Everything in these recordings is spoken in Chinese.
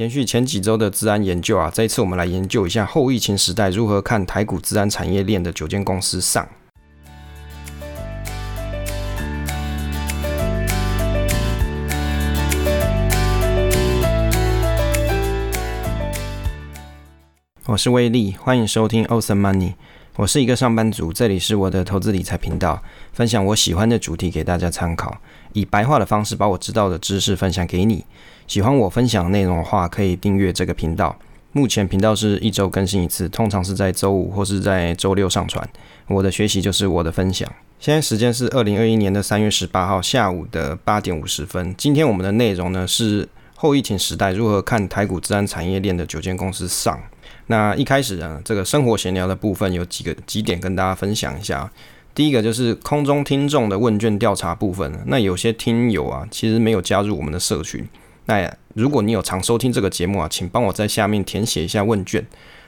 延续前几周的治安研究啊，这一次我们来研究一下后疫情时代如何看台股治安产业链的九间公司上。我是威利，欢迎收听 Awesome Money。我是一个上班族，这里是我的投资理财频道，分享我喜欢的主题给大家参考，以白话的方式把我知道的知识分享给你。喜欢我分享内容的话，可以订阅这个频道。目前频道是一周更新一次，通常是在周五或是在周六上传。我的学习就是我的分享。现在时间是二零二一年的三月十八号下午的八点五十分。今天我们的内容呢是后疫情时代如何看台股治安产业链的九间公司上。那一开始呢，这个生活闲聊的部分有几个几点跟大家分享一下。第一个就是空中听众的问卷调查部分。那有些听友啊，其实没有加入我们的社群。那如果你有常收听这个节目啊，请帮我在下面填写一下问卷。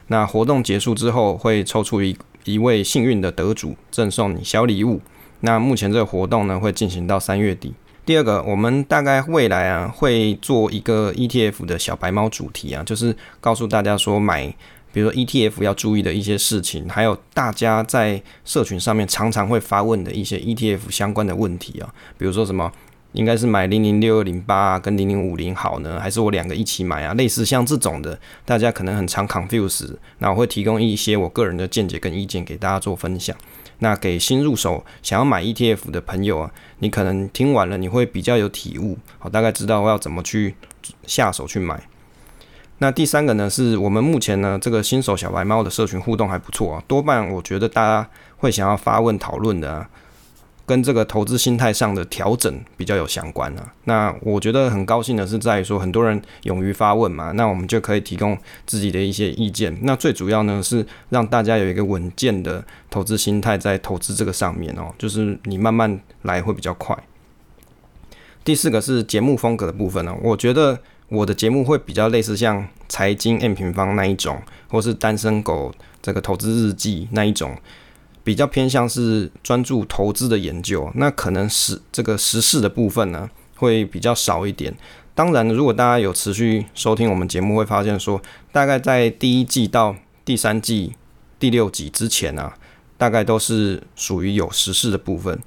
那活动结束之后，会抽出一一位幸运的得主，赠送你小礼物。那目前这个活动呢，会进行到三月底。第二个，我们大概未来啊会做一个 ETF 的小白猫主题啊，就是告诉大家说买，比如说 ETF 要注意的一些事情，还有大家在社群上面常常会发问的一些 ETF 相关的问题啊，比如说什么应该是买零零六二零八跟零零五零好呢，还是我两个一起买啊？类似像这种的，大家可能很常 confuse，那我会提供一些我个人的见解跟意见给大家做分享。那给新入手想要买 ETF 的朋友啊，你可能听完了你会比较有体悟，好，大概知道要怎么去下手去买。那第三个呢，是我们目前呢这个新手小白猫的社群互动还不错啊，多半我觉得大家会想要发问讨论的。跟这个投资心态上的调整比较有相关啊。那我觉得很高兴的是在于说，很多人勇于发问嘛，那我们就可以提供自己的一些意见。那最主要呢是让大家有一个稳健的投资心态在投资这个上面哦，就是你慢慢来会比较快。第四个是节目风格的部分呢，我觉得我的节目会比较类似像财经 M 平方那一种，或是单身狗这个投资日记那一种。比较偏向是专注投资的研究，那可能是这个时事的部分呢会比较少一点。当然，如果大家有持续收听我们节目，会发现说，大概在第一季到第三季第六集之前啊，大概都是属于有时事的部分。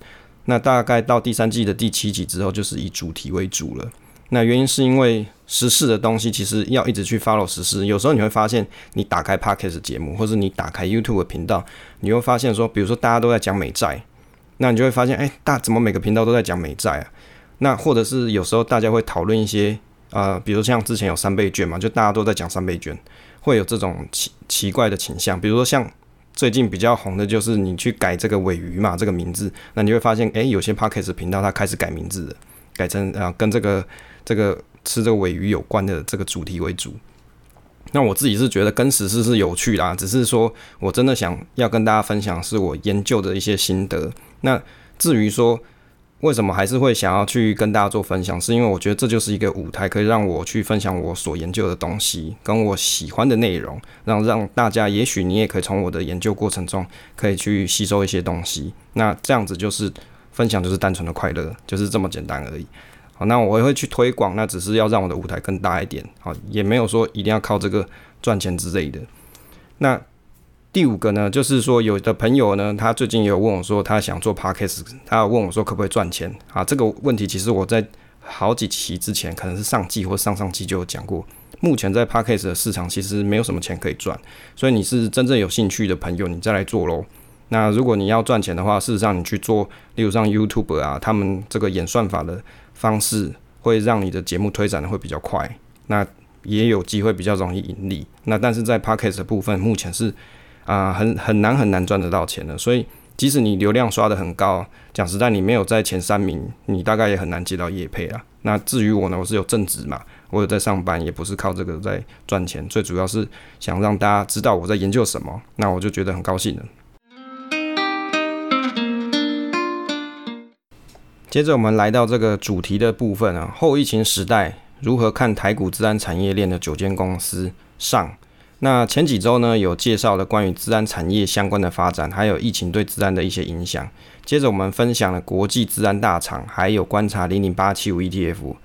那大概到第三季的第七集之后，就是以主题为主了。那原因是因为时事的东西其实要一直去 follow 时事，有时候你会发现，你打开 podcast 节目，或者你打开 YouTube 频道，你会发现说，比如说大家都在讲美债，那你就会发现，哎，大怎么每个频道都在讲美债啊？那或者是有时候大家会讨论一些，呃，比如像之前有三倍券嘛，就大家都在讲三倍券，会有这种奇奇怪的倾向。比如说像最近比较红的就是你去改这个尾鱼嘛这个名字，那你会发现，哎，有些 podcast 频道它开始改名字了，改成啊跟这个。这个吃这个尾鱼有关的这个主题为主，那我自己是觉得跟史事是有趣啦，只是说我真的想要跟大家分享是我研究的一些心得。那至于说为什么还是会想要去跟大家做分享，是因为我觉得这就是一个舞台，可以让我去分享我所研究的东西，跟我喜欢的内容，让让大家也许你也可以从我的研究过程中可以去吸收一些东西。那这样子就是分享，就是单纯的快乐，就是这么简单而已。好，那我也会去推广，那只是要让我的舞台更大一点，好，也没有说一定要靠这个赚钱之类的。那第五个呢，就是说有的朋友呢，他最近也有问我说，他想做 podcast，他有问我说可不可以赚钱啊？这个问题其实我在好几期之前，可能是上季或上上季就有讲过。目前在 podcast 的市场其实没有什么钱可以赚，所以你是真正有兴趣的朋友，你再来做喽。那如果你要赚钱的话，事实上你去做，例如像 YouTube 啊，他们这个演算法的。方式会让你的节目推展的会比较快，那也有机会比较容易盈利。那但是在 Podcast 的部分，目前是啊很很难很难赚得到钱的。所以即使你流量刷的很高，讲实在你没有在前三名，你大概也很难接到业配啊。那至于我呢，我是有正职嘛，我有在上班，也不是靠这个在赚钱。最主要是想让大家知道我在研究什么，那我就觉得很高兴了。接着我们来到这个主题的部分啊，后疫情时代如何看台股治安产业链的九间公司上？那前几周呢有介绍了关于治安产业相关的发展，还有疫情对治安的一些影响。接着我们分享了国际治安大厂，还有观察零零八七五 ETF。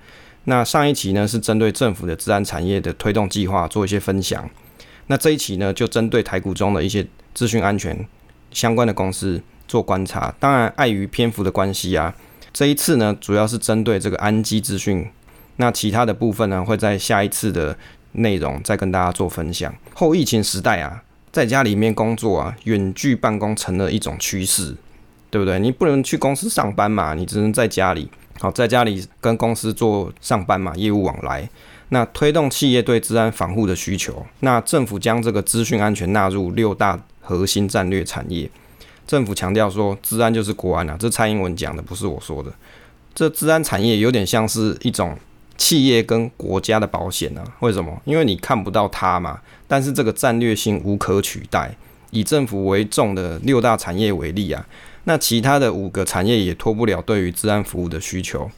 那上一期呢是针对政府的治安产业的推动计划做一些分享，那这一期呢就针对台股中的一些资讯安全相关的公司做观察。当然，碍于篇幅的关系啊，这一次呢主要是针对这个安基资讯，那其他的部分呢会在下一次的内容再跟大家做分享。后疫情时代啊，在家里面工作啊，远距办公成了一种趋势，对不对？你不能去公司上班嘛，你只能在家里。好，在家里跟公司做上班嘛，业务往来，那推动企业对治安防护的需求，那政府将这个资讯安全纳入六大核心战略产业。政府强调说，治安就是国安啊，这蔡英文讲的，不是我说的。这治安产业有点像是一种企业跟国家的保险啊？为什么？因为你看不到它嘛，但是这个战略性无可取代。以政府为重的六大产业为例啊。那其他的五个产业也脱不了对于治安服务的需求。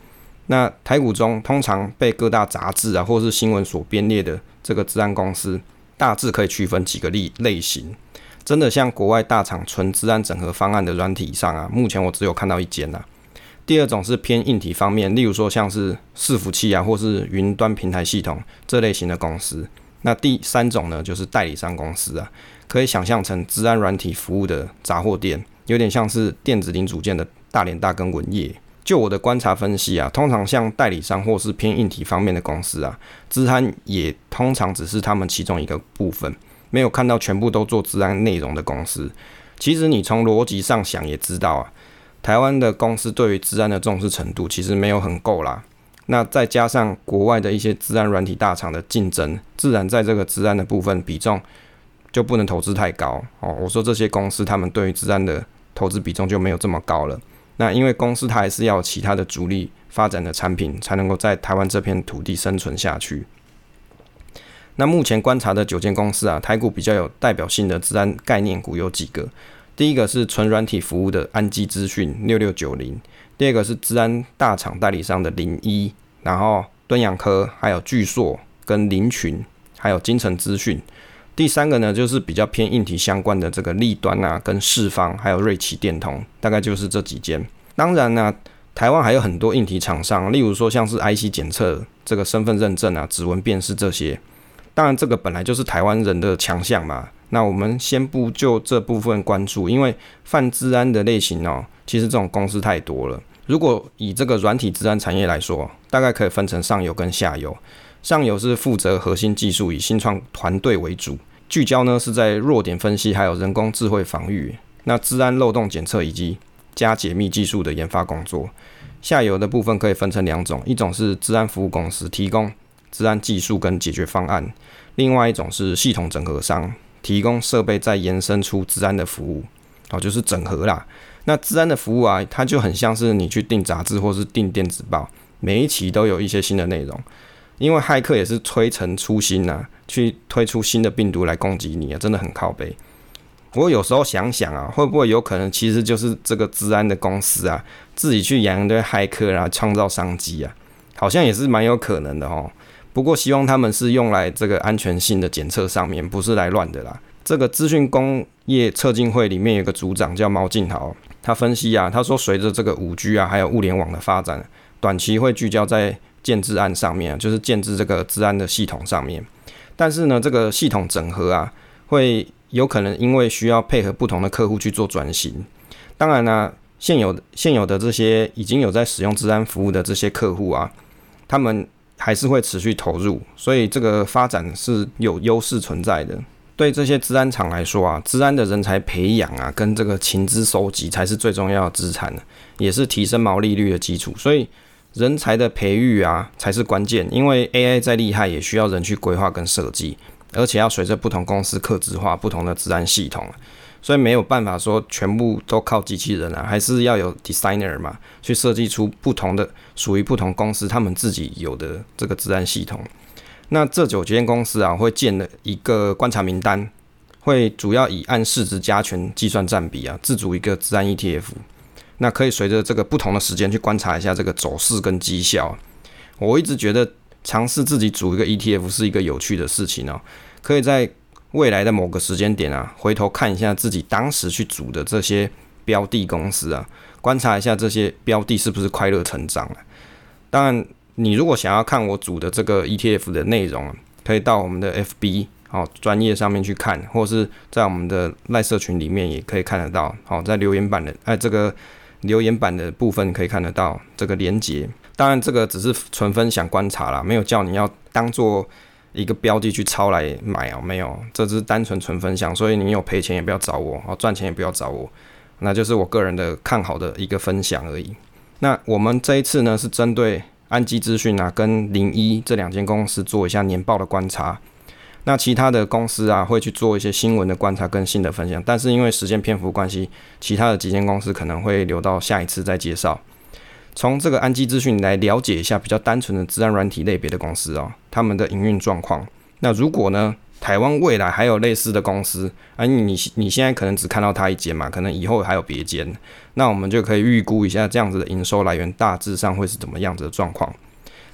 那台股中通常被各大杂志啊或是新闻所编列的这个治安公司，大致可以区分几个类类型。真的像国外大厂纯治安整合方案的软体上啊，目前我只有看到一间呐。第二种是偏硬体方面，例如说像是伺服器啊或是云端平台系统这类型的公司。那第三种呢，就是代理商公司啊，可以想象成治安软体服务的杂货店。有点像是电子零组件的大连大跟文业。就我的观察分析啊，通常像代理商或是偏硬体方面的公司啊，资安也通常只是他们其中一个部分，没有看到全部都做治安内容的公司。其实你从逻辑上想也知道啊，台湾的公司对于治安的重视程度其实没有很够啦。那再加上国外的一些治安软体大厂的竞争，自然在这个治安的部分比重就不能投资太高哦。我说这些公司他们对于治安的投资比重就没有这么高了。那因为公司它还是要其他的主力发展的产品，才能够在台湾这片土地生存下去。那目前观察的九间公司啊，台股比较有代表性的治安概念股有几个。第一个是纯软体服务的安基资讯六六九零，第二个是治安大厂代理商的零一，然后敦洋科，还有巨硕跟林群，还有金城资讯。第三个呢，就是比较偏硬体相关的这个立端啊，跟四方还有瑞奇电通，大概就是这几间。当然呢，台湾还有很多硬体厂商，例如说像是 IC 检测、这个身份认证啊、指纹辨识这些。当然，这个本来就是台湾人的强项嘛。那我们先不就这部分关注，因为泛治安的类型哦，其实这种公司太多了。如果以这个软体治安产业来说，大概可以分成上游跟下游。上游是负责核心技术，以新创团队为主，聚焦呢是在弱点分析，还有人工智慧防御，那治安漏洞检测以及加解密技术的研发工作。下游的部分可以分成两种，一种是治安服务公司，提供治安技术跟解决方案；另外一种是系统整合商，提供设备再延伸出治安的服务，哦，就是整合啦。那治安的服务啊，它就很像是你去订杂志或是订电子报，每一期都有一些新的内容。因为骇客也是推陈出新呐，去推出新的病毒来攻击你啊，真的很靠背。我有时候想想啊，会不会有可能其实就是这个治安的公司啊，自己去养一堆骇客，然后创造商机啊？好像也是蛮有可能的哦。不过希望他们是用来这个安全性的检测上面，不是来乱的啦。这个资讯工业测进会里面有个组长叫毛进豪，他分析啊，他说随着这个五 G 啊，还有物联网的发展，短期会聚焦在。建制案上面就是建制这个治安的系统上面，但是呢，这个系统整合啊，会有可能因为需要配合不同的客户去做转型。当然呢，现有现有的这些已经有在使用治安服务的这些客户啊，他们还是会持续投入，所以这个发展是有优势存在的。对这些治安厂来说啊，治安的人才培养啊，跟这个情资收集才是最重要的资产，也是提升毛利率的基础。所以。人才的培育啊，才是关键。因为 AI 再厉害，也需要人去规划跟设计，而且要随着不同公司客制化不同的治安系统，所以没有办法说全部都靠机器人啊，还是要有 designer 嘛，去设计出不同的属于不同公司他们自己有的这个治安系统。那这九间公司啊，会建了一个观察名单，会主要以按市值加权计算占比啊，自主一个治安 ETF。那可以随着这个不同的时间去观察一下这个走势跟绩效。我一直觉得尝试自己组一个 ETF 是一个有趣的事情哦。可以在未来的某个时间点啊，回头看一下自己当时去组的这些标的公司啊，观察一下这些标的是不是快乐成长了。当然，你如果想要看我组的这个 ETF 的内容，可以到我们的 FB 好专业上面去看，或是在我们的赖社群里面也可以看得到。好，在留言板的哎这个留言板的部分可以看得到这个连接。当然，这个只是纯分享观察啦，没有叫你要当做一个标的去抄来买啊，没有，这只是单纯纯分享。所以你有赔钱也不要找我，哦，赚钱也不要找我，那就是我个人的看好的一个分享而已。那我们这一次呢，是针对安基资讯啊跟零一这两间公司做一下年报的观察。那其他的公司啊会去做一些新闻的观察跟新的分享，但是因为时间篇幅关系，其他的几间公司可能会留到下一次再介绍。从这个安基资讯来了解一下比较单纯的治安软体类别的公司哦，他们的营运状况。那如果呢，台湾未来还有类似的公司，啊，你你现在可能只看到它一间嘛，可能以后还有别间，那我们就可以预估一下这样子的营收来源大致上会是怎么样子的状况。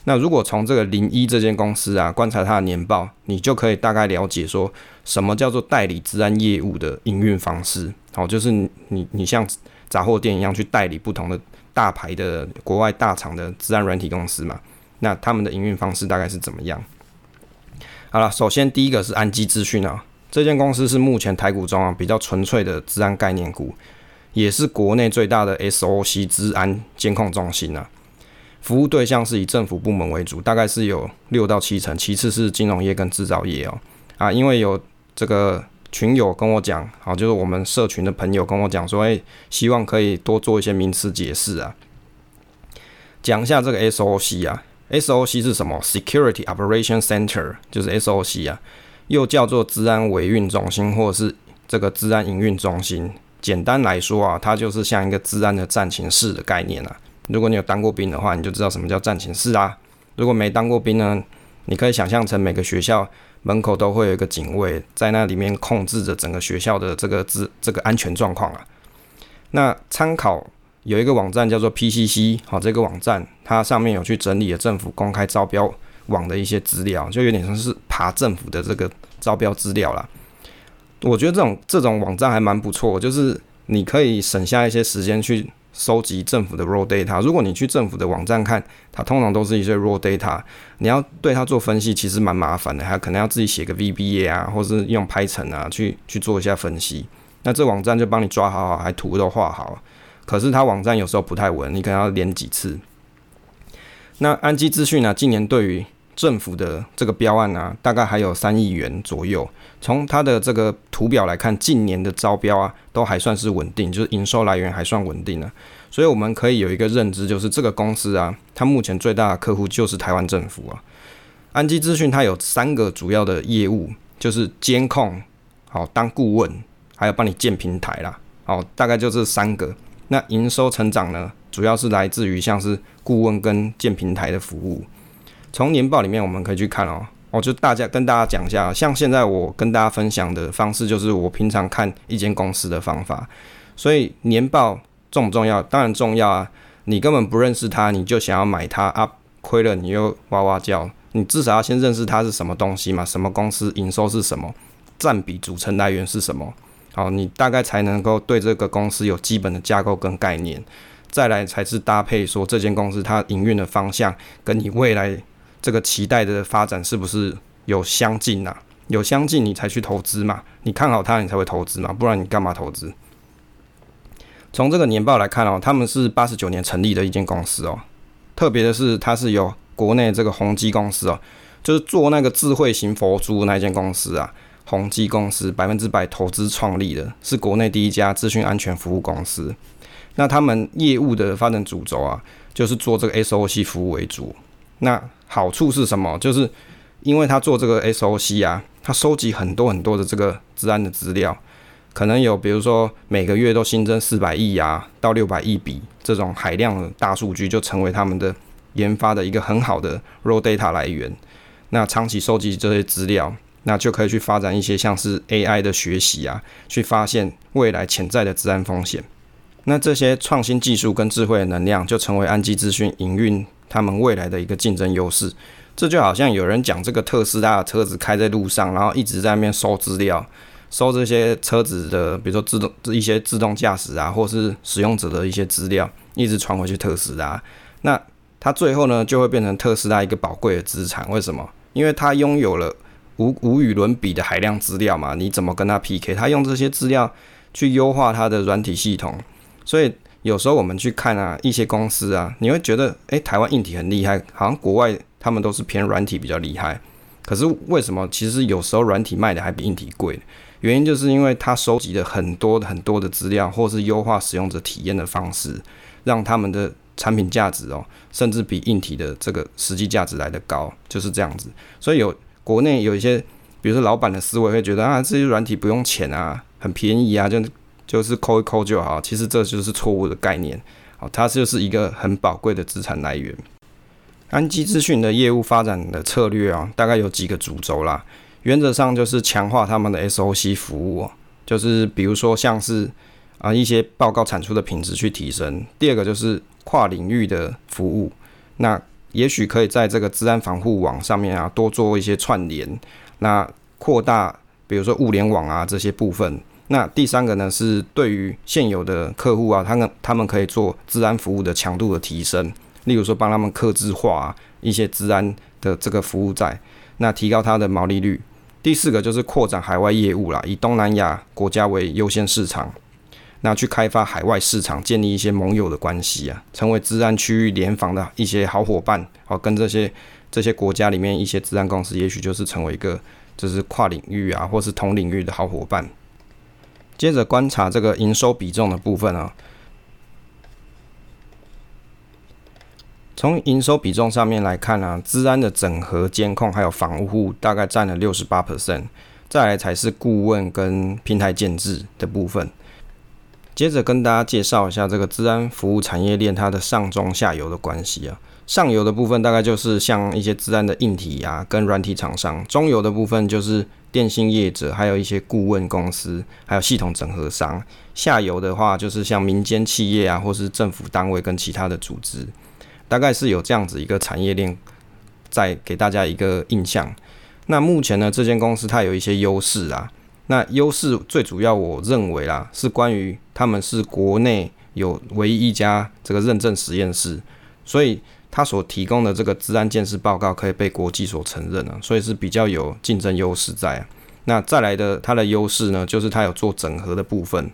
那如果从这个零一这间公司啊观察它的年报，你就可以大概了解说什么叫做代理治安业务的营运方式。好，就是你你像杂货店一样去代理不同的。大牌的国外大厂的自然软体公司嘛，那他们的营运方式大概是怎么样？好了，首先第一个是安基资讯啊，这间公司是目前台股中啊比较纯粹的治安概念股，也是国内最大的 SOC 治安监控中心啊。服务对象是以政府部门为主，大概是有六到七成，其次是金融业跟制造业哦。啊，因为有这个。群友跟我讲，好，就是我们社群的朋友跟我讲说，哎，希望可以多做一些名词解释啊，讲一下这个 SOC 啊，SOC 是什么？Security Operation Center 就是 SOC 啊，又叫做治安维运中心或者是这个治安营运中心。简单来说啊，它就是像一个治安的战情室的概念啊。如果你有当过兵的话，你就知道什么叫战情室啊。如果没当过兵呢，你可以想象成每个学校。门口都会有一个警卫在那里面控制着整个学校的这个资这个安全状况啊。那参考有一个网站叫做 PCC，好，这个网站它上面有去整理了政府公开招标网的一些资料，就有点像是爬政府的这个招标资料啦。我觉得这种这种网站还蛮不错，就是你可以省下一些时间去。收集政府的 raw data，如果你去政府的网站看，它通常都是一些 raw data，你要对它做分析，其实蛮麻烦的，还可能要自己写个 VBA 啊，或是用 Python 啊去去做一下分析。那这网站就帮你抓好，还图都画好。可是它网站有时候不太稳，你可能要连几次。那安基资讯呢？今年对于政府的这个标案啊，大概还有三亿元左右。从它的这个图表来看，近年的招标啊，都还算是稳定，就是营收来源还算稳定的。所以我们可以有一个认知，就是这个公司啊，它目前最大的客户就是台湾政府啊。安基资讯它有三个主要的业务，就是监控、好当顾问，还有帮你建平台啦。好，大概就这三个。那营收成长呢，主要是来自于像是顾问跟建平台的服务。从年报里面我们可以去看哦，我就大家跟大家讲一下，像现在我跟大家分享的方式，就是我平常看一间公司的方法。所以年报重不重要？当然重要啊！你根本不认识它，你就想要买它啊？亏了你又哇哇叫，你至少要先认识它是什么东西嘛？什么公司营收是什么？占比组成来源是什么？好，你大概才能够对这个公司有基本的架构跟概念。再来才是搭配说这间公司它营运的方向跟你未来。这个期待的发展是不是有相近呐？有相近，你才去投资嘛？你看好它，你才会投资嘛？不然你干嘛投资？从这个年报来看哦，他们是八十九年成立的一间公司哦。特别的是，它是由国内这个宏基公司哦，就是做那个智慧型佛珠那间公司啊，宏基公司百分之百投资创立的，是国内第一家资讯安全服务公司。那他们业务的发展主轴啊，就是做这个 SOC 服务为主。那好处是什么？就是因为他做这个 SOC 啊，他收集很多很多的这个治安的资料，可能有比如说每个月都新增四百亿啊到六百亿笔这种海量的大数据，就成为他们的研发的一个很好的 raw data 来源。那长期收集这些资料，那就可以去发展一些像是 AI 的学习啊，去发现未来潜在的治安风险。那这些创新技术跟智慧的能量，就成为安基资讯营运。他们未来的一个竞争优势，这就好像有人讲这个特斯拉的车子开在路上，然后一直在那边收资料，收这些车子的，比如说自动一些自动驾驶啊，或是使用者的一些资料，一直传回去特斯拉。那它最后呢就会变成特斯拉一个宝贵的资产。为什么？因为它拥有了无无与伦比的海量资料嘛。你怎么跟它 PK？它用这些资料去优化它的软体系统。所以有时候我们去看啊，一些公司啊，你会觉得，诶，台湾硬体很厉害，好像国外他们都是偏软体比较厉害。可是为什么？其实有时候软体卖的还比硬体贵。原因就是因为它收集了很多很多的资料，或是优化使用者体验的方式，让他们的产品价值哦，甚至比硬体的这个实际价值来的高，就是这样子。所以有国内有一些，比如说老板的思维会觉得啊，这些软体不用钱啊，很便宜啊，就就是抠一抠就好。其实这就是错误的概念，哦，它就是一个很宝贵的资产来源。安基资讯的业务发展的策略啊，大概有几个主轴啦。原则上就是强化他们的 SOC 服务，就是比如说像是啊一些报告产出的品质去提升。第二个就是跨领域的服务，那也许可以在这个治安防护网上面啊多做一些串联，那扩大比如说物联网啊这些部分。那第三个呢是对于现有的客户啊，他们他们可以做治安服务的强度的提升，例如说帮他们克制化一些治安的这个服务在，那提高它的毛利率。第四个就是扩展海外业务啦，以东南亚国家为优先市场，那去开发海外市场，建立一些盟友的关系啊，成为治安区域联防的一些好伙伴，好跟这些这些国家里面一些治安公司，也许就是成为一个就是跨领域啊，或是同领域的好伙伴。接着观察这个营收比重的部分啊。从营收比重上面来看啊，治安的整合、监控还有防护大概占了六十八 percent，再来才是顾问跟平台建制的部分。接着跟大家介绍一下这个治安服务产业链它的上中下游的关系啊。上游的部分大概就是像一些自然的硬体啊跟软体厂商，中游的部分就是电信业者，还有一些顾问公司，还有系统整合商。下游的话就是像民间企业啊，或是政府单位跟其他的组织。大概是有这样子一个产业链，在给大家一个印象。那目前呢，这间公司它有一些优势啊。那优势最主要，我认为啦，是关于他们是国内有唯一一家这个认证实验室，所以它所提供的这个治安建设报告可以被国际所承认啊，所以是比较有竞争优势在啊。那再来的它的优势呢，就是它有做整合的部分。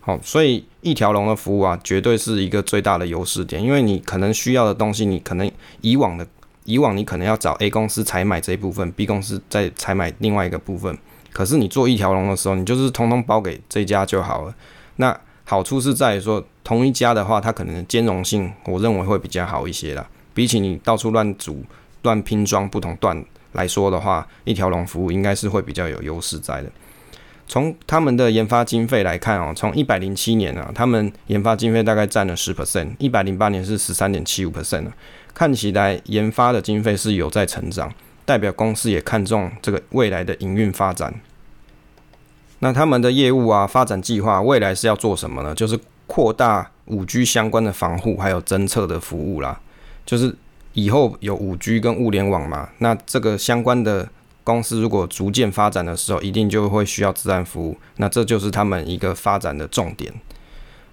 好，所以一条龙的服务啊，绝对是一个最大的优势点。因为你可能需要的东西，你可能以往的以往你可能要找 A 公司采买这一部分，B 公司再采买另外一个部分。可是你做一条龙的时候，你就是通通包给这家就好了。那好处是在于说，同一家的话，它可能兼容性，我认为会比较好一些啦。比起你到处乱组、乱拼装不同段来说的话，一条龙服务应该是会比较有优势在的。从他们的研发经费来看哦，从一百零七年啊，他们研发经费大概占了十 percent，一百零八年是十三点七五 percent 看起来研发的经费是有在成长，代表公司也看重这个未来的营运发展。那他们的业务啊，发展计划未来是要做什么呢？就是扩大五 G 相关的防护还有侦测的服务啦。就是以后有五 G 跟物联网嘛，那这个相关的。公司如果逐渐发展的时候，一定就会需要自然服务，那这就是他们一个发展的重点。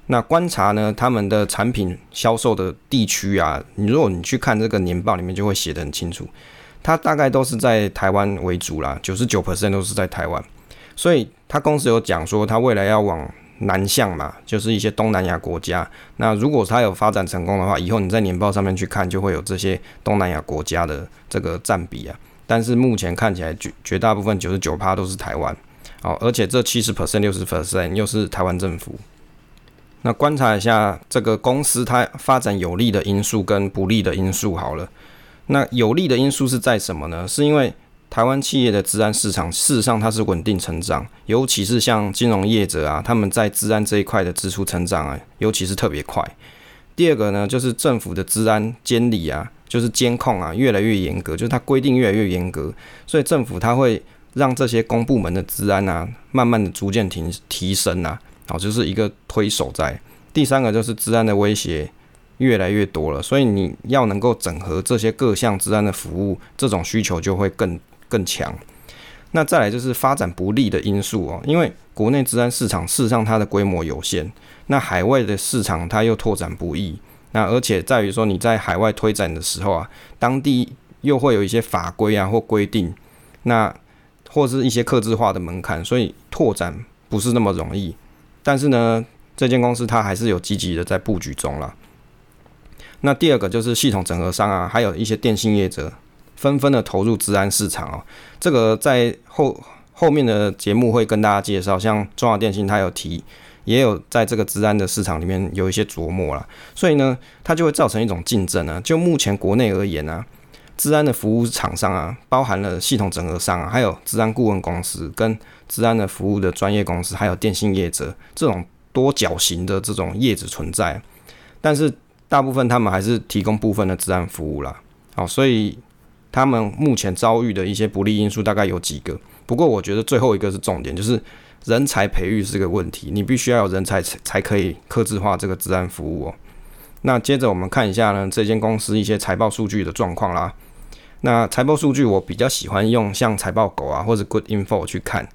那观察呢，他们的产品销售的地区啊，你如果你去看这个年报里面，就会写得很清楚，它大概都是在台湾为主啦，九十九 percent 都是在台湾。所以他公司有讲说，他未来要往南向嘛，就是一些东南亚国家。那如果它有发展成功的话，以后你在年报上面去看，就会有这些东南亚国家的这个占比啊。但是目前看起来绝绝大部分九十九趴都是台湾，哦，而且这七十 percent 六十 percent 又是台湾政府。那观察一下这个公司它发展有利的因素跟不利的因素好了。那有利的因素是在什么呢？是因为台湾企业的治安市场事实上它是稳定成长，尤其是像金融业者啊，他们在治安这一块的支出成长啊，尤其是特别快。第二个呢，就是政府的治安监理啊。就是监控啊，越来越严格，就是它规定越来越严格，所以政府它会让这些公部门的治安啊，慢慢的逐渐提提升啊，好，就是一个推手在。第三个就是治安的威胁越来越多了，所以你要能够整合这些各项治安的服务，这种需求就会更更强。那再来就是发展不利的因素哦，因为国内治安市场事实上它的规模有限，那海外的市场它又拓展不易。那而且在于说你在海外推展的时候啊，当地又会有一些法规啊或规定，那或是一些克制化的门槛，所以拓展不是那么容易。但是呢，这间公司它还是有积极的在布局中了。那第二个就是系统整合商啊，还有一些电信业者纷纷的投入治安市场哦。这个在后后面的节目会跟大家介绍，像中华电信它有提，也有在这个治安的市场里面有一些琢磨了。所以呢，它就会造成一种竞争啊。就目前国内而言呢，治安的服务厂商啊，包含了系统整合商啊，还有治安顾问公司跟治安的服务的专业公司，还有电信业者这种多角型的这种业者存在，但是。大部分他们还是提供部分的治安服务啦，好，所以他们目前遭遇的一些不利因素大概有几个。不过我觉得最后一个是重点，就是人才培育是个问题，你必须要有人才才可以克制化这个治安服务哦。那接着我们看一下呢，这间公司一些财报数据的状况啦。那财报数据我比较喜欢用像财报狗啊或者 Good Info 去看。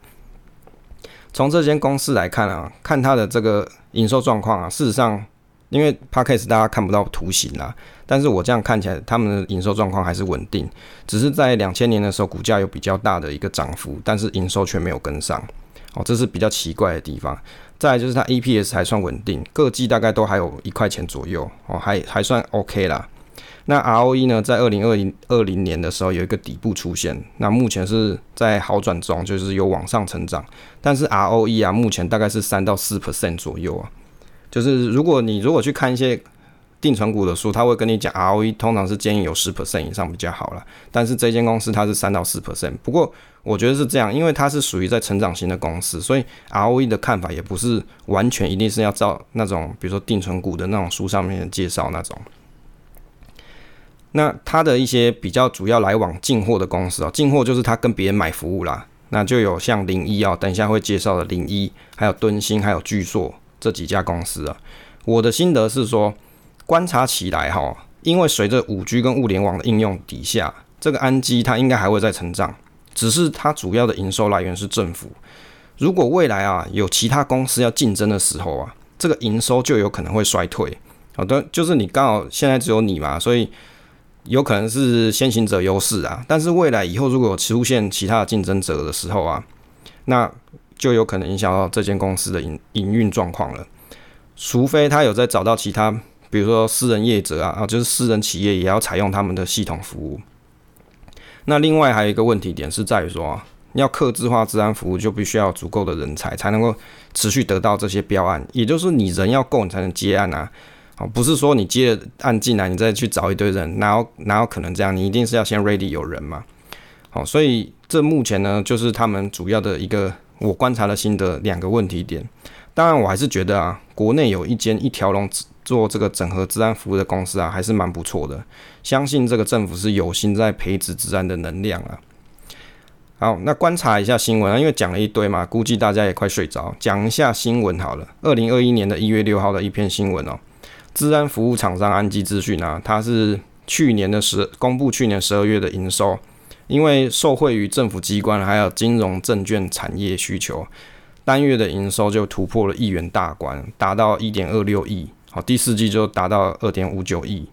从这间公司来看啊，看它的这个营收状况啊，事实上。因为 Parkes 大家看不到图形啦，但是我这样看起来，他们的营收状况还是稳定，只是在两千年的时候，股价有比较大的一个涨幅，但是营收却没有跟上，哦，这是比较奇怪的地方。再就是它 EPS 还算稳定，各季大概都还有一块钱左右，哦，还还算 OK 啦。那 ROE 呢，在二零二零二零年的时候有一个底部出现，那目前是在好转中，就是有往上成长，但是 ROE 啊，目前大概是三到四 percent 左右啊。就是如果你如果去看一些定存股的书，他会跟你讲 ROE 通常是建议有十 percent 以上比较好了。但是这间公司它是三到四 percent，不过我觉得是这样，因为它是属于在成长型的公司，所以 ROE 的看法也不是完全一定是要照那种比如说定存股的那种书上面介绍那种。那它的一些比较主要来往进货的公司啊，进货就是他跟别人买服务啦，那就有像零一啊，等一下会介绍的零一，还有敦兴，还有巨硕。这几家公司啊，我的心得是说，观察起来哈，因为随着五 G 跟物联网的应用底下，这个安基它应该还会再成长，只是它主要的营收来源是政府。如果未来啊有其他公司要竞争的时候啊，这个营收就有可能会衰退。好的，就是你刚好现在只有你嘛，所以有可能是先行者优势啊。但是未来以后如果有出现其他的竞争者的时候啊，那就有可能影响到这间公司的营营运状况了，除非他有在找到其他，比如说私人业者啊，啊，就是私人企业也要采用他们的系统服务。那另外还有一个问题点是在于说啊，要客制化治安服务，就必须要足够的人才，才能够持续得到这些标案。也就是你人要够，你才能接案啊。好，不是说你接了案进来，你再去找一堆人，哪有哪有可能这样？你一定是要先 ready 有人嘛。好，所以这目前呢，就是他们主要的一个。我观察了新的两个问题点，当然我还是觉得啊，国内有一间一条龙做这个整合治安服务的公司啊，还是蛮不错的。相信这个政府是有心在培植治安的能量啊。好，那观察一下新闻啊，因为讲了一堆嘛，估计大家也快睡着。讲一下新闻好了，二零二一年的一月六号的一篇新闻哦，治安服务厂商安基资讯啊，它是去年的十公布去年十二月的营收。因为受惠于政府机关还有金融证券产业需求，单月的营收就突破了亿元大关，达到一点二六亿。好，第四季就达到二点五九亿，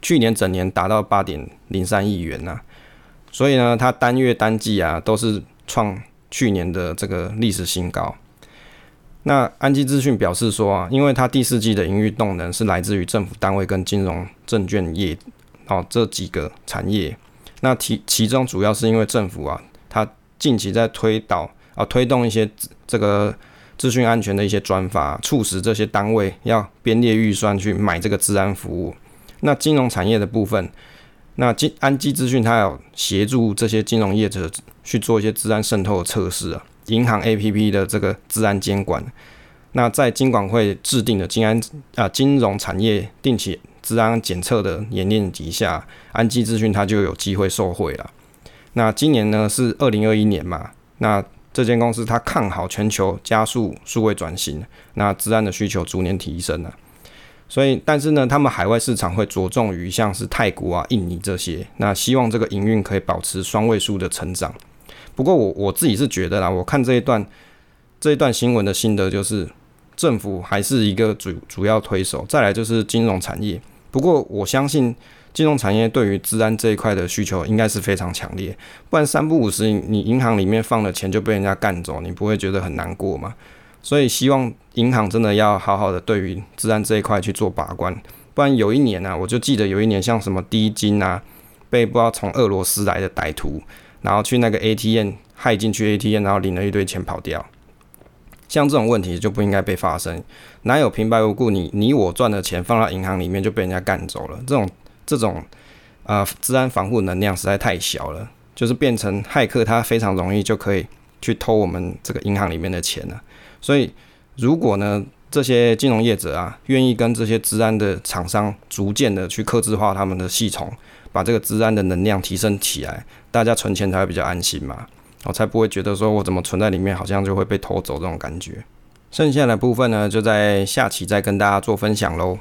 去年整年达到八点零三亿元呐。所以呢，它单月单季啊都是创去年的这个历史新高。那安基资讯表示说啊，因为它第四季的营运动能是来自于政府单位跟金融证券业，哦这几个产业。那其其中主要是因为政府啊，它近期在推导啊，推动一些这个资讯安全的一些专法，促使这些单位要编列预算去买这个治安服务。那金融产业的部分，那金安基资讯它有协助这些金融业者去做一些治安渗透的测试啊，银行 A P P 的这个治安监管。那在金管会制定的金安啊金融产业定期。治安检测的演练底下，安基资讯它就有机会受惠了。那今年呢是二零二一年嘛？那这间公司它看好全球加速数位转型，那治安的需求逐年提升了。所以，但是呢，他们海外市场会着重于像是泰国啊、印尼这些。那希望这个营运可以保持双位数的成长。不过我我自己是觉得啦，我看这一段这一段新闻的心得就是。政府还是一个主主要推手，再来就是金融产业。不过我相信金融产业对于治安这一块的需求应该是非常强烈，不然三不五时你银行里面放的钱就被人家干走，你不会觉得很难过吗？所以希望银行真的要好好的对于治安这一块去做把关，不然有一年呢，我就记得有一年像什么低金啊，被不知道从俄罗斯来的歹徒，然后去那个 ATM 害进去 ATM，然后领了一堆钱跑掉。像这种问题就不应该被发生，哪有平白无故你你我赚的钱放到银行里面就被人家干走了？这种这种呃治安防护能量实在太小了，就是变成骇客他非常容易就可以去偷我们这个银行里面的钱了。所以如果呢这些金融业者啊愿意跟这些治安的厂商逐渐的去克制化他们的系统，把这个治安的能量提升起来，大家存钱才会比较安心嘛。我才不会觉得说我怎么存在里面，好像就会被偷走这种感觉。剩下的部分呢，就在下期再跟大家做分享喽。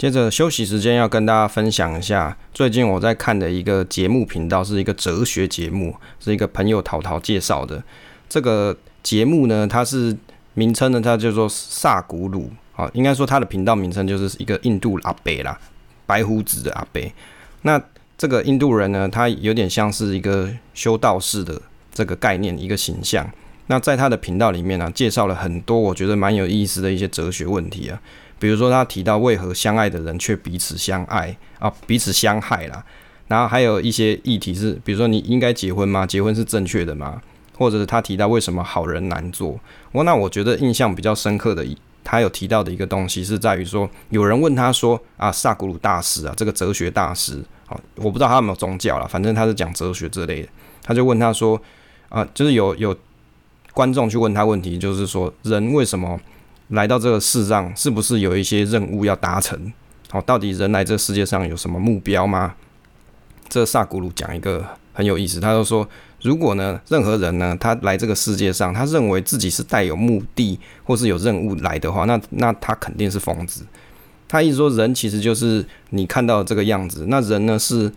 接着休息时间要跟大家分享一下，最近我在看的一个节目频道，是一个哲学节目，是一个朋友淘淘介绍的。这个节目呢，它是名称呢，它叫做萨古鲁啊，应该说它的频道名称就是一个印度阿贝啦，白胡子的阿贝。那这个印度人呢，他有点像是一个修道士的这个概念，一个形象。那在他的频道里面呢，介绍了很多我觉得蛮有意思的一些哲学问题啊。比如说他提到为何相爱的人却彼此相爱啊，彼此相害啦。然后还有一些议题是，比如说你应该结婚吗？结婚是正确的吗？或者是他提到为什么好人难做？我那我觉得印象比较深刻的，他有提到的一个东西是在于说，有人问他说啊，萨古鲁大师啊，这个哲学大师啊。我不知道他有没有宗教了，反正他是讲哲学之类的。他就问他说：“啊，就是有有观众去问他问题，就是说人为什么来到这个世上，是不是有一些任务要达成？好，到底人来这世界上有什么目标吗？”这萨古鲁讲一个很有意思，他就说：“如果呢，任何人呢，他来这个世界上，他认为自己是带有目的或是有任务来的话，那那他肯定是疯子。”他意思说，人其实就是你看到这个样子。那人呢，是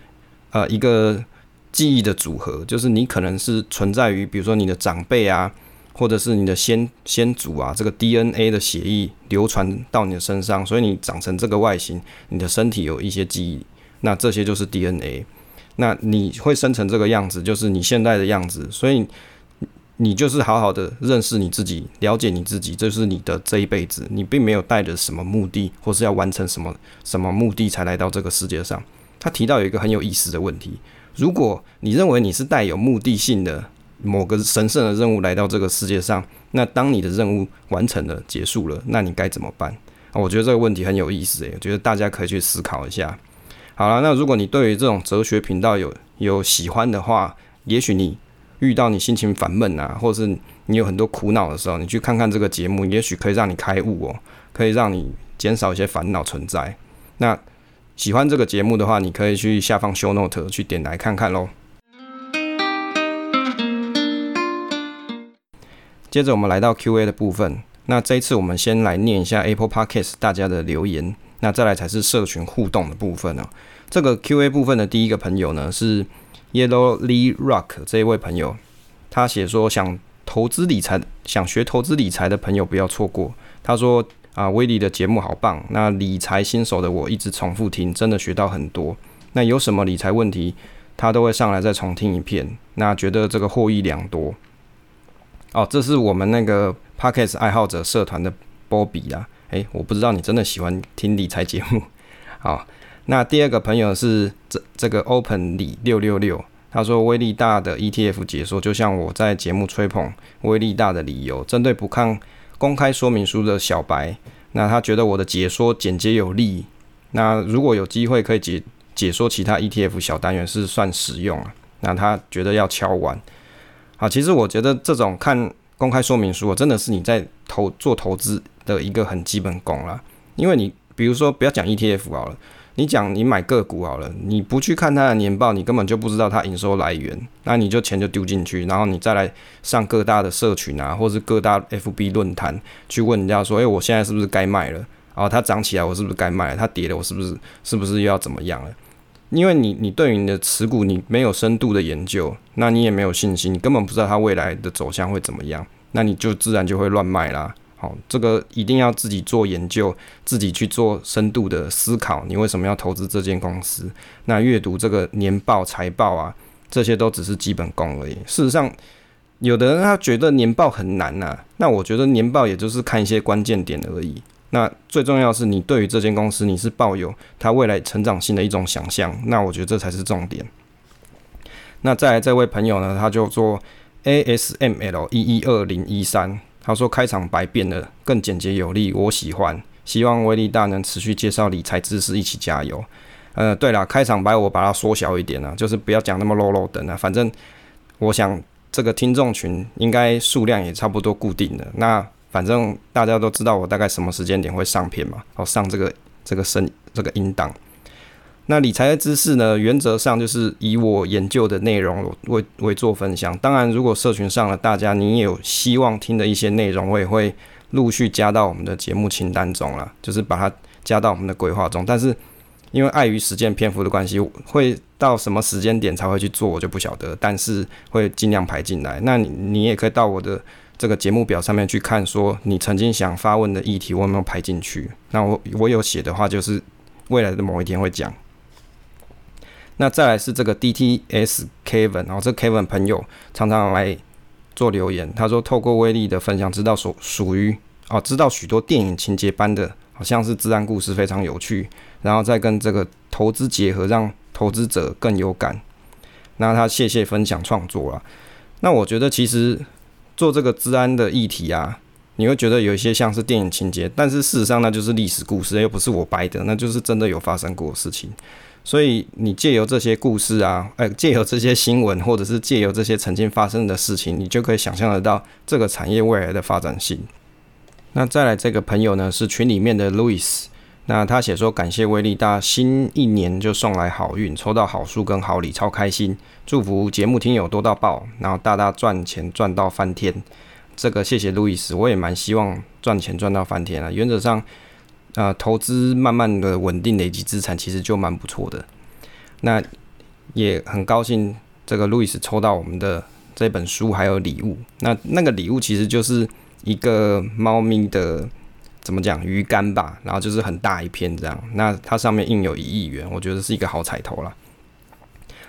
呃一个记忆的组合，就是你可能是存在于，比如说你的长辈啊，或者是你的先先祖啊，这个 DNA 的血液流传到你的身上，所以你长成这个外形，你的身体有一些记忆，那这些就是 DNA。那你会生成这个样子，就是你现在的样子，所以。你就是好好的认识你自己，了解你自己，这是你的这一辈子。你并没有带着什么目的，或是要完成什么什么目的才来到这个世界上。他提到有一个很有意思的问题：如果你认为你是带有目的性的某个神圣的任务来到这个世界上，那当你的任务完成了、结束了，那你该怎么办？我觉得这个问题很有意思诶，我觉得大家可以去思考一下。好了，那如果你对于这种哲学频道有有喜欢的话，也许你。遇到你心情烦闷啊，或者是你有很多苦恼的时候，你去看看这个节目，也许可以让你开悟哦，可以让你减少一些烦恼存在。那喜欢这个节目的话，你可以去下方 show note 去点来看看喽。接着我们来到 Q&A 的部分，那这一次我们先来念一下 Apple Podcast 大家的留言，那再来才是社群互动的部分哦。这个 Q&A 部分的第一个朋友呢是。Yellow Lee Rock 这一位朋友，他写说想投资理财、想学投资理财的朋友不要错过。他说啊，威利的节目好棒，那理财新手的我一直重复听，真的学到很多。那有什么理财问题，他都会上来再重听一遍，那觉得这个获益良多。哦，这是我们那个 p o c k e t 爱好者社团的波比啊。诶，我不知道你真的喜欢听理财节目，好。那第二个朋友是这这个 Open 李六六六，他说威力大的 ETF 解说就像我在节目吹捧威力大的理由，针对不看公开说明书的小白，那他觉得我的解说简洁有力。那如果有机会可以解解说其他 ETF 小单元是算实用啊，那他觉得要敲完。啊，其实我觉得这种看公开说明书真的是你在投做投资的一个很基本功了，因为你比如说不要讲 ETF 好了。你讲你买个股好了，你不去看它的年报，你根本就不知道它营收来源，那你就钱就丢进去，然后你再来上各大的社群啊，或是各大 FB 论坛去问人家说，诶，我现在是不是该卖了？然后它涨起来，我是不是该卖？它跌了，我是不是是不是又要怎么样了？因为你你对于你的持股你没有深度的研究，那你也没有信心，你根本不知道它未来的走向会怎么样，那你就自然就会乱卖啦。好，这个一定要自己做研究，自己去做深度的思考，你为什么要投资这间公司？那阅读这个年报、财报啊，这些都只是基本功而已。事实上，有的人他觉得年报很难呐，那我觉得年报也就是看一些关键点而已。那最重要是你对于这间公司你是抱有它未来成长性的一种想象，那我觉得这才是重点。那再来这位朋友呢，他就做 ASML 一一二零一三，他说开场白变得更简洁有力，我喜欢，希望威力大能持续介绍理财知识，一起加油。呃，对了，开场白我把它缩小一点啊，就是不要讲那么 low low 的啊，反正我想。这个听众群应该数量也差不多固定的，那反正大家都知道我大概什么时间点会上片嘛，哦，上这个这个声这个音档。那理财的知识呢，原则上就是以我研究的内容为为做分享。当然，如果社群上了大家你也有希望听的一些内容，我也会陆续加到我们的节目清单中了，就是把它加到我们的规划中。但是因为碍于时间篇幅的关系，会到什么时间点才会去做，我就不晓得。但是会尽量排进来。那你你也可以到我的这个节目表上面去看，说你曾经想发问的议题，我有没有排进去？那我我有写的话，就是未来的某一天会讲。那再来是这个 DTS Kevin，然后这 Kevin 朋友常常来做留言，他说透过威力的分享，知道属属于哦，知道许多电影情节般的。好像是自然故事非常有趣，然后再跟这个投资结合，让投资者更有感。那他谢谢分享创作了。那我觉得其实做这个治安的议题啊，你会觉得有一些像是电影情节，但是事实上那就是历史故事，又不是我掰的，那就是真的有发生过的事情。所以你借由这些故事啊，哎，借由这些新闻，或者是借由这些曾经发生的事情，你就可以想象得到这个产业未来的发展性。那再来这个朋友呢，是群里面的 Louis，那他写说感谢威力大新一年就送来好运，抽到好书跟好礼，超开心，祝福节目听友多到爆，然后大大赚钱赚到翻天。这个谢谢路易斯，我也蛮希望赚钱赚到翻天啊。原则上，呃，投资慢慢的稳定累积资产，其实就蛮不错的。那也很高兴这个路易斯抽到我们的这本书还有礼物，那那个礼物其实就是。一个猫咪的怎么讲鱼竿吧，然后就是很大一片这样，那它上面印有一亿元，我觉得是一个好彩头了。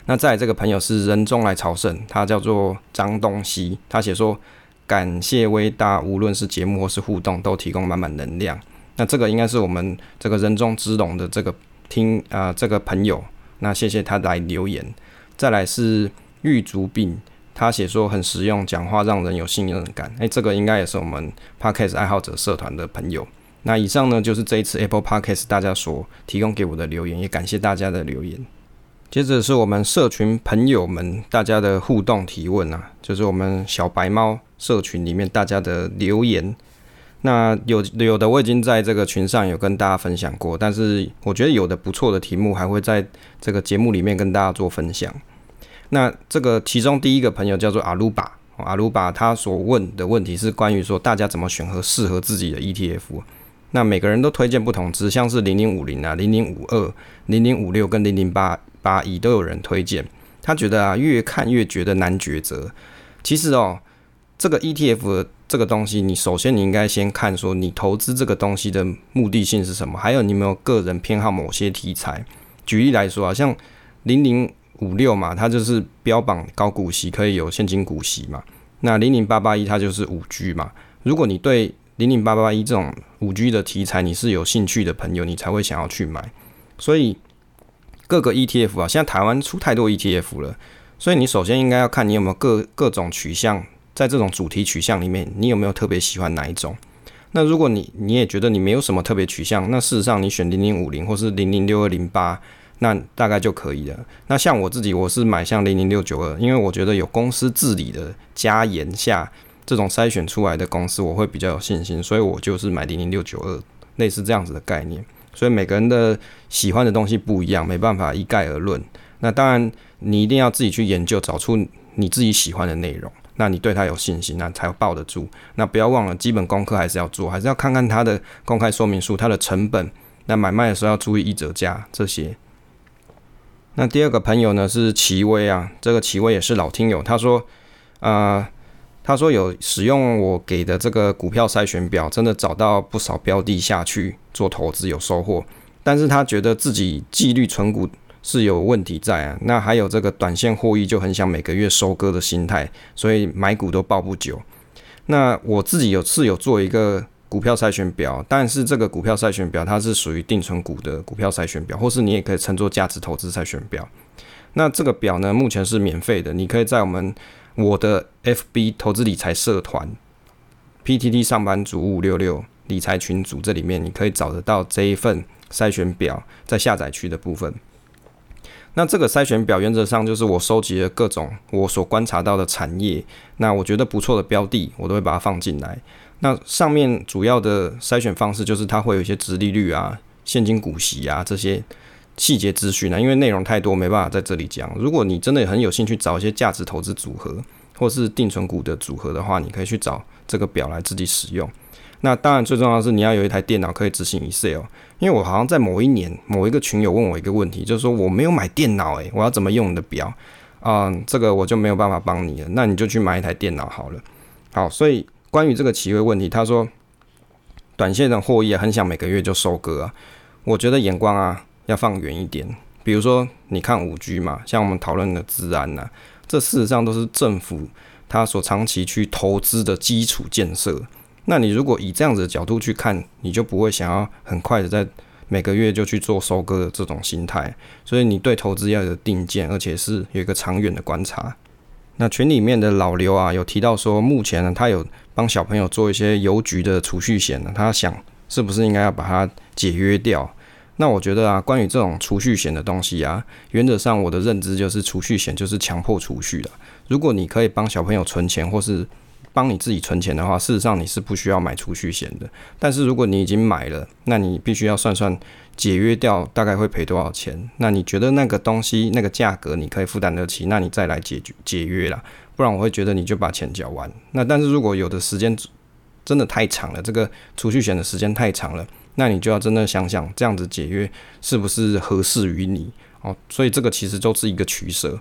那再这个朋友是人中来朝圣，他叫做张东西，他写说感谢微大，无论是节目或是互动，都提供满满能量。那这个应该是我们这个人中之龙的这个听啊这个朋友，那谢谢他来留言。再来是玉竹病。他写说很实用，讲话让人有信任感。诶，这个应该也是我们 Podcast 爱好者社团的朋友。那以上呢就是这一次 Apple Podcast 大家所提供给我的留言，也感谢大家的留言。接着是我们社群朋友们大家的互动提问啊，就是我们小白猫社群里面大家的留言。那有有的我已经在这个群上有跟大家分享过，但是我觉得有的不错的题目还会在这个节目里面跟大家做分享。那这个其中第一个朋友叫做阿鲁巴，阿鲁巴他所问的问题是关于说大家怎么选合适合自己的 ETF。那每个人都推荐不同只像是零零五零啊、零零五二、零零五六跟零零八八一都有人推荐。他觉得啊，越看越觉得难抉择。其实哦，这个 ETF 这个东西，你首先你应该先看说你投资这个东西的目的性是什么，还有你有没有个人偏好某些题材。举例来说啊，像零零。五六嘛，它就是标榜高股息，可以有现金股息嘛。那零零八八一它就是五 G 嘛。如果你对零零八八一这种五 G 的题材你是有兴趣的朋友，你才会想要去买。所以各个 ETF 啊，现在台湾出太多 ETF 了，所以你首先应该要看你有没有各各种取向，在这种主题取向里面，你有没有特别喜欢哪一种？那如果你你也觉得你没有什么特别取向，那事实上你选零零五零或是零零六二零八。那大概就可以了。那像我自己，我是买像零零六九二，因为我觉得有公司治理的加严下，这种筛选出来的公司，我会比较有信心，所以我就是买零零六九二，类似这样子的概念。所以每个人的喜欢的东西不一样，没办法一概而论。那当然，你一定要自己去研究，找出你自己喜欢的内容，那你对它有信心，那才抱得住。那不要忘了，基本功课还是要做，还是要看看它的公开说明书，它的成本。那买卖的时候要注意一折价这些。那第二个朋友呢是齐威啊，这个齐威也是老听友，他说，呃，他说有使用我给的这个股票筛选表，真的找到不少标的下去做投资有收获，但是他觉得自己纪律存股是有问题在啊，那还有这个短线获益就很想每个月收割的心态，所以买股都抱不久。那我自己有是有做一个。股票筛选表，但是这个股票筛选表它是属于定存股的股票筛选表，或是你也可以称作价值投资筛选表。那这个表呢，目前是免费的，你可以在我们我的 FB 投资理财社团 PTT 上班族五五六六理财群组这里面，你可以找得到这一份筛选表在下载区的部分。那这个筛选表原则上就是我收集了各种我所观察到的产业，那我觉得不错的标的，我都会把它放进来。那上面主要的筛选方式就是它会有一些值利率啊、现金股息啊这些细节资讯啊，因为内容太多没办法在这里讲。如果你真的很有兴趣找一些价值投资组合或是定存股的组合的话，你可以去找这个表来自己使用。那当然最重要的是你要有一台电脑可以执行 Excel，因为我好像在某一年某一个群友问我一个问题，就是说我没有买电脑诶，我要怎么用你的表啊？这个我就没有办法帮你了，那你就去买一台电脑好了。好，所以。关于这个企业问题，他说，短线的获益很想每个月就收割啊。我觉得眼光啊要放远一点。比如说，你看五 G 嘛，像我们讨论的治安呐，这事实上都是政府他所长期去投资的基础建设。那你如果以这样子的角度去看，你就不会想要很快的在每个月就去做收割的这种心态。所以你对投资要有定见，而且是有一个长远的观察。那群里面的老刘啊，有提到说，目前呢，他有帮小朋友做一些邮局的储蓄险呢，他想是不是应该要把它解约掉？那我觉得啊，关于这种储蓄险的东西啊，原则上我的认知就是，储蓄险就是强迫储蓄的。如果你可以帮小朋友存钱，或是帮你自己存钱的话，事实上你是不需要买储蓄险的。但是如果你已经买了，那你必须要算算。解约掉大概会赔多少钱？那你觉得那个东西那个价格你可以负担得起？那你再来解解约啦，不然我会觉得你就把钱交完。那但是如果有的时间真的太长了，这个储蓄险的时间太长了，那你就要真的想想这样子解约是不是合适于你哦。所以这个其实就是一个取舍。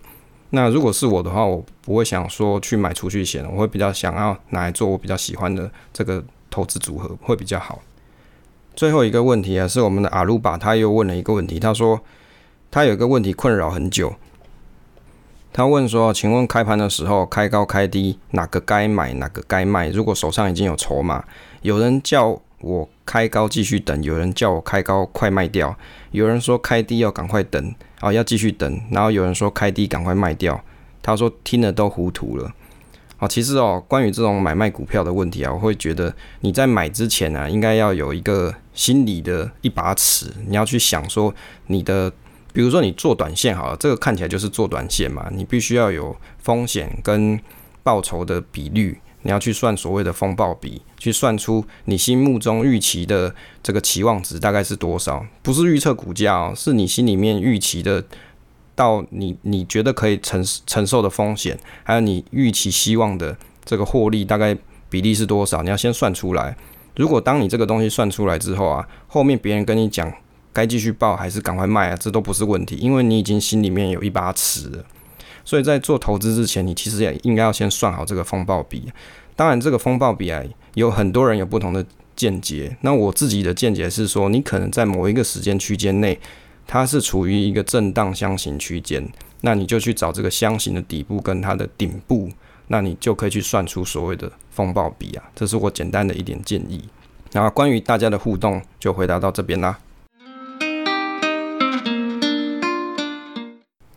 那如果是我的话，我不会想说去买储蓄险，我会比较想要拿来做我比较喜欢的这个投资组合会比较好。最后一个问题啊，是我们的阿鲁巴，他又问了一个问题。他说他有一个问题困扰很久。他问说：“请问开盘的时候开高开低，哪个该买，哪个该卖？如果手上已经有筹码，有人叫我开高继续等，有人叫我开高快卖掉，有人说开低要赶快等啊，要继续等，然后有人说开低赶快卖掉。”他说听了都糊涂了。哦，其实哦，关于这种买卖股票的问题啊，我会觉得你在买之前呢，应该要有一个心理的一把尺，你要去想说你的，比如说你做短线好了，这个看起来就是做短线嘛，你必须要有风险跟报酬的比率，你要去算所谓的风暴比，去算出你心目中预期的这个期望值大概是多少，不是预测股价哦，是你心里面预期的。到你你觉得可以承承受的风险，还有你预期希望的这个获利大概比例是多少？你要先算出来。如果当你这个东西算出来之后啊，后面别人跟你讲该继续报还是赶快卖啊，这都不是问题，因为你已经心里面有一把尺了。所以在做投资之前，你其实也应该要先算好这个风暴比。当然，这个风暴比啊，有很多人有不同的见解。那我自己的见解是说，你可能在某一个时间区间内。它是处于一个震荡箱型区间，那你就去找这个箱型的底部跟它的顶部，那你就可以去算出所谓的风暴比啊。这是我简单的一点建议。然后关于大家的互动，就回答到这边啦。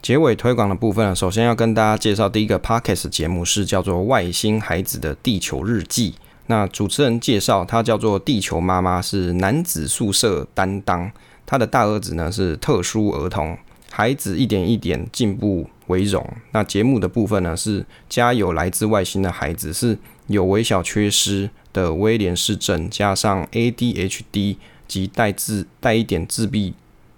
结尾推广的部分，首先要跟大家介绍第一个 podcast 节目是叫做《外星孩子的地球日记》。那主持人介绍，他叫做地球妈妈，是男子宿舍担当。他的大儿子呢是特殊儿童，孩子一点一点进步为荣。那节目的部分呢是家有来自外星的孩子，是有微小缺失的威廉氏症，加上 ADHD 及带自带一点自闭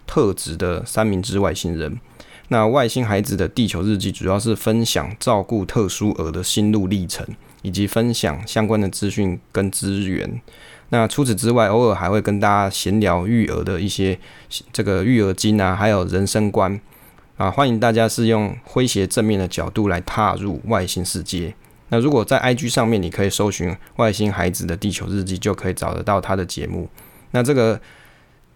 特质的三明治外星人。那外星孩子的地球日记主要是分享照顾特殊儿的心路历程，以及分享相关的资讯跟资源。那除此之外，偶尔还会跟大家闲聊育儿的一些这个育儿经啊，还有人生观啊，欢迎大家是用诙谐正面的角度来踏入外星世界。那如果在 IG 上面，你可以搜寻“外星孩子的地球日记”，就可以找得到他的节目。那这个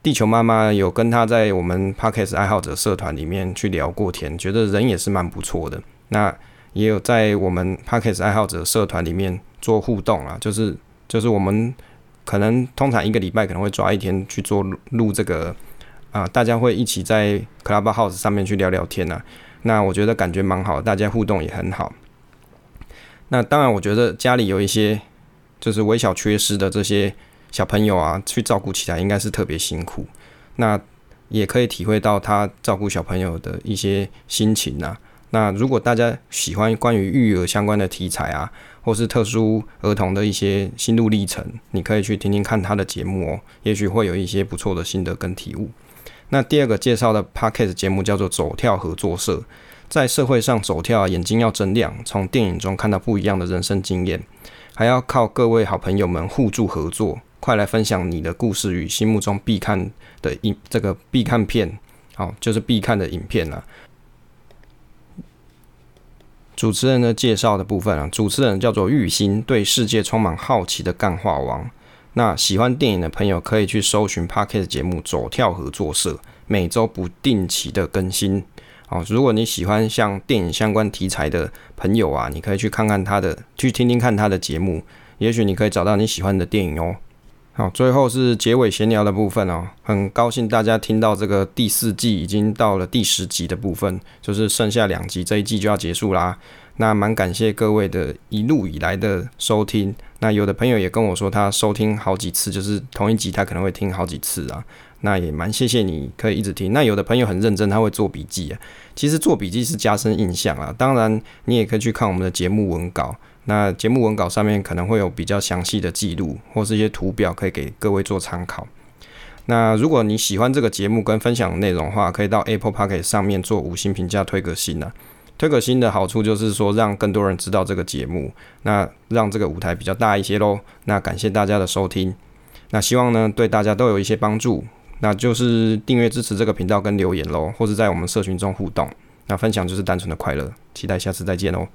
地球妈妈有跟他在我们 Podcast 爱好者社团里面去聊过天，觉得人也是蛮不错的。那也有在我们 Podcast 爱好者社团里面做互动啊，就是就是我们可能通常一个礼拜可能会抓一天去做录这个啊，大家会一起在 Clubhouse 上面去聊聊天啊。那我觉得感觉蛮好，大家互动也很好。那当然，我觉得家里有一些就是微小缺失的这些小朋友啊，去照顾起来应该是特别辛苦。那也可以体会到他照顾小朋友的一些心情呐。那如果大家喜欢关于育儿相关的题材啊，或是特殊儿童的一些心路历程，你可以去听听看他的节目哦，也许会有一些不错的心得跟体悟。那第二个介绍的 podcast 节目叫做走跳合作社。在社会上走跳，眼睛要睁亮，从电影中看到不一样的人生经验，还要靠各位好朋友们互助合作，快来分享你的故事与心目中必看的影这个必看片，好，就是必看的影片了。主持人的介绍的部分啊，主持人叫做玉兴，对世界充满好奇的干话王。那喜欢电影的朋友可以去搜寻 Parkes 节目走跳合作社，每周不定期的更新。哦，如果你喜欢像电影相关题材的朋友啊，你可以去看看他的，去听听看他的节目，也许你可以找到你喜欢的电影哦。好，最后是结尾闲聊的部分哦，很高兴大家听到这个第四季已经到了第十集的部分，就是剩下两集，这一季就要结束啦。那蛮感谢各位的一路以来的收听。那有的朋友也跟我说，他收听好几次，就是同一集他可能会听好几次啊。那也蛮谢谢你可以一直听。那有的朋友很认真，他会做笔记啊。其实做笔记是加深印象啊。当然，你也可以去看我们的节目文稿。那节目文稿上面可能会有比较详细的记录，或是一些图表，可以给各位做参考。那如果你喜欢这个节目跟分享内容的话，可以到 Apple p o c k e t 上面做五星评价，推个星啊。推个新的好处就是说，让更多人知道这个节目，那让这个舞台比较大一些喽。那感谢大家的收听，那希望呢对大家都有一些帮助。那就是订阅支持这个频道跟留言喽，或是在我们社群中互动。那分享就是单纯的快乐，期待下次再见哦。